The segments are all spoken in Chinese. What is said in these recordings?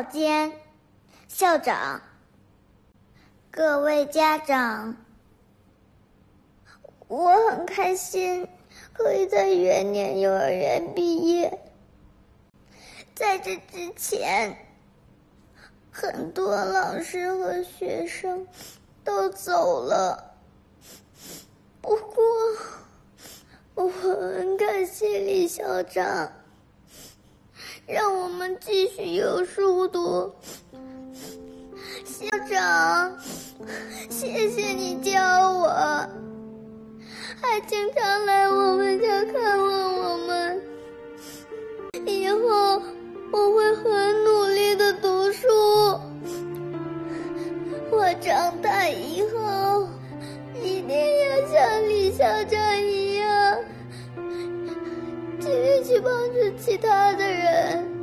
校监、校长、各位家长，我很开心可以在元年幼儿园毕业。在这之前，很多老师和学生都走了，不过我很感谢李校长。让我们继续有书读，校长，谢谢你教我，还经常来我们家看望我们。以后我会很努力的读书，我长大以后一定要像李校长一样。帮助其他的人，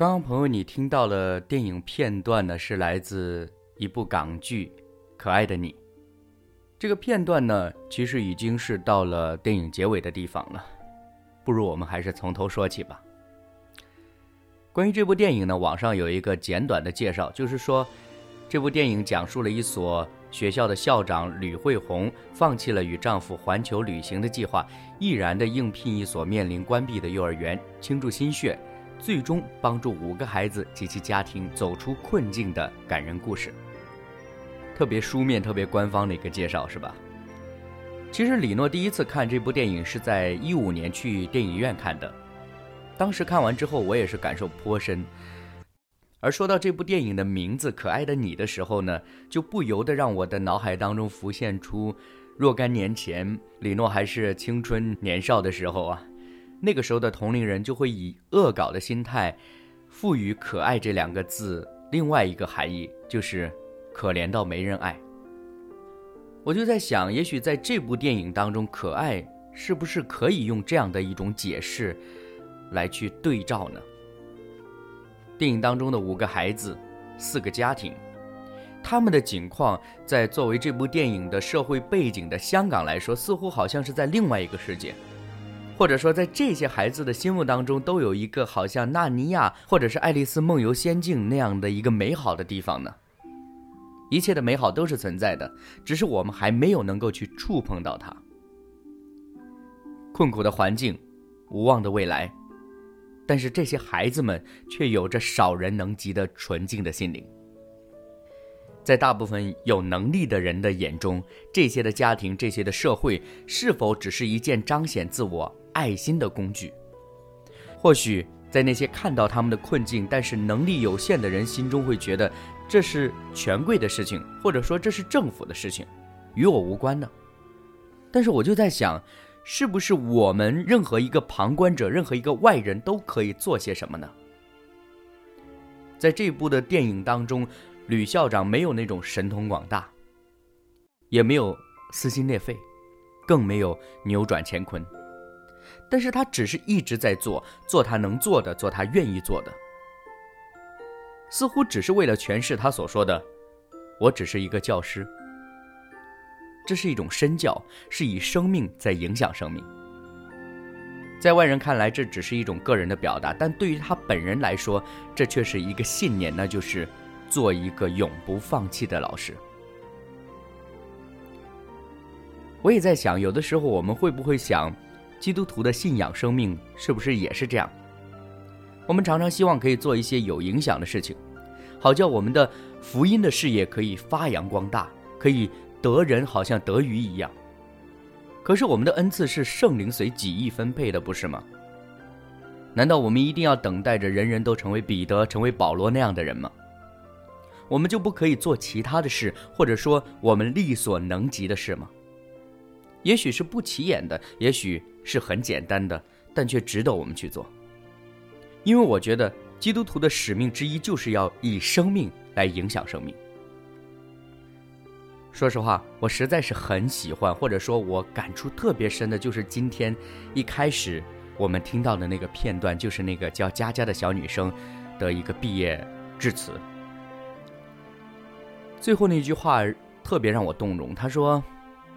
刚刚朋友，你听到了电影片段呢，是来自一部港剧《可爱的你》。这个片段呢，其实已经是到了电影结尾的地方了。不如我们还是从头说起吧。关于这部电影呢，网上有一个简短的介绍，就是说，这部电影讲述了一所学校的校长吕慧红放弃了与丈夫环球旅行的计划，毅然的应聘一所面临关闭的幼儿园，倾注心血。最终帮助五个孩子及其家庭走出困境的感人故事，特别书面、特别官方的一个介绍，是吧？其实李诺第一次看这部电影是在一五年去电影院看的，当时看完之后，我也是感受颇深。而说到这部电影的名字《可爱的你》的时候呢，就不由得让我的脑海当中浮现出若干年前李诺还是青春年少的时候啊。那个时候的同龄人就会以恶搞的心态，赋予“可爱”这两个字另外一个含义，就是可怜到没人爱。我就在想，也许在这部电影当中，“可爱”是不是可以用这样的一种解释来去对照呢？电影当中的五个孩子，四个家庭，他们的境况，在作为这部电影的社会背景的香港来说，似乎好像是在另外一个世界。或者说，在这些孩子的心目当中，都有一个好像纳尼亚或者是爱丽丝梦游仙境那样的一个美好的地方呢？一切的美好都是存在的，只是我们还没有能够去触碰到它。困苦的环境，无望的未来，但是这些孩子们却有着少人能及的纯净的心灵。在大部分有能力的人的眼中，这些的家庭、这些的社会，是否只是一件彰显自我？爱心的工具，或许在那些看到他们的困境，但是能力有限的人心中会觉得这是权贵的事情，或者说这是政府的事情，与我无关呢。但是我就在想，是不是我们任何一个旁观者，任何一个外人都可以做些什么呢？在这部的电影当中，吕校长没有那种神通广大，也没有撕心裂肺，更没有扭转乾坤。但是他只是一直在做，做他能做的，做他愿意做的，似乎只是为了诠释他所说的：“我只是一个教师。”这是一种身教，是以生命在影响生命。在外人看来，这只是一种个人的表达，但对于他本人来说，这却是一个信念，那就是做一个永不放弃的老师。我也在想，有的时候我们会不会想，基督徒的信仰生命是不是也是这样？我们常常希望可以做一些有影响的事情，好叫我们的福音的事业可以发扬光大，可以得人好像得鱼一样。可是我们的恩赐是圣灵随己意分配的，不是吗？难道我们一定要等待着人人都成为彼得、成为保罗那样的人吗？我们就不可以做其他的事，或者说我们力所能及的事吗？也许是不起眼的，也许是很简单的，但却值得我们去做。因为我觉得基督徒的使命之一就是要以生命来影响生命。说实话，我实在是很喜欢，或者说我感触特别深的，就是今天一开始我们听到的那个片段，就是那个叫佳佳的小女生的一个毕业致辞。最后那句话特别让我动容，她说：“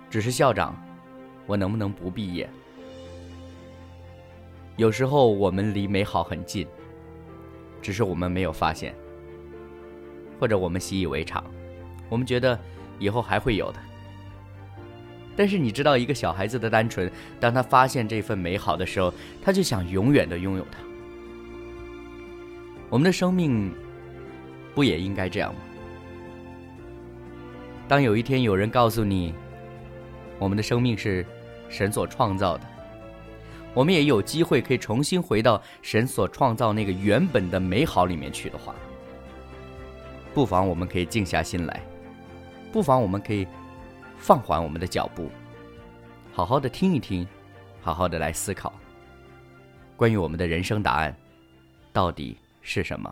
只是校长，我能不能不毕业？”有时候我们离美好很近，只是我们没有发现，或者我们习以为常，我们觉得。以后还会有的，但是你知道，一个小孩子的单纯，当他发现这份美好的时候，他就想永远的拥有它。我们的生命不也应该这样吗？当有一天有人告诉你，我们的生命是神所创造的，我们也有机会可以重新回到神所创造那个原本的美好里面去的话，不妨我们可以静下心来。不妨我们可以放缓我们的脚步，好好的听一听，好好的来思考，关于我们的人生答案到底是什么。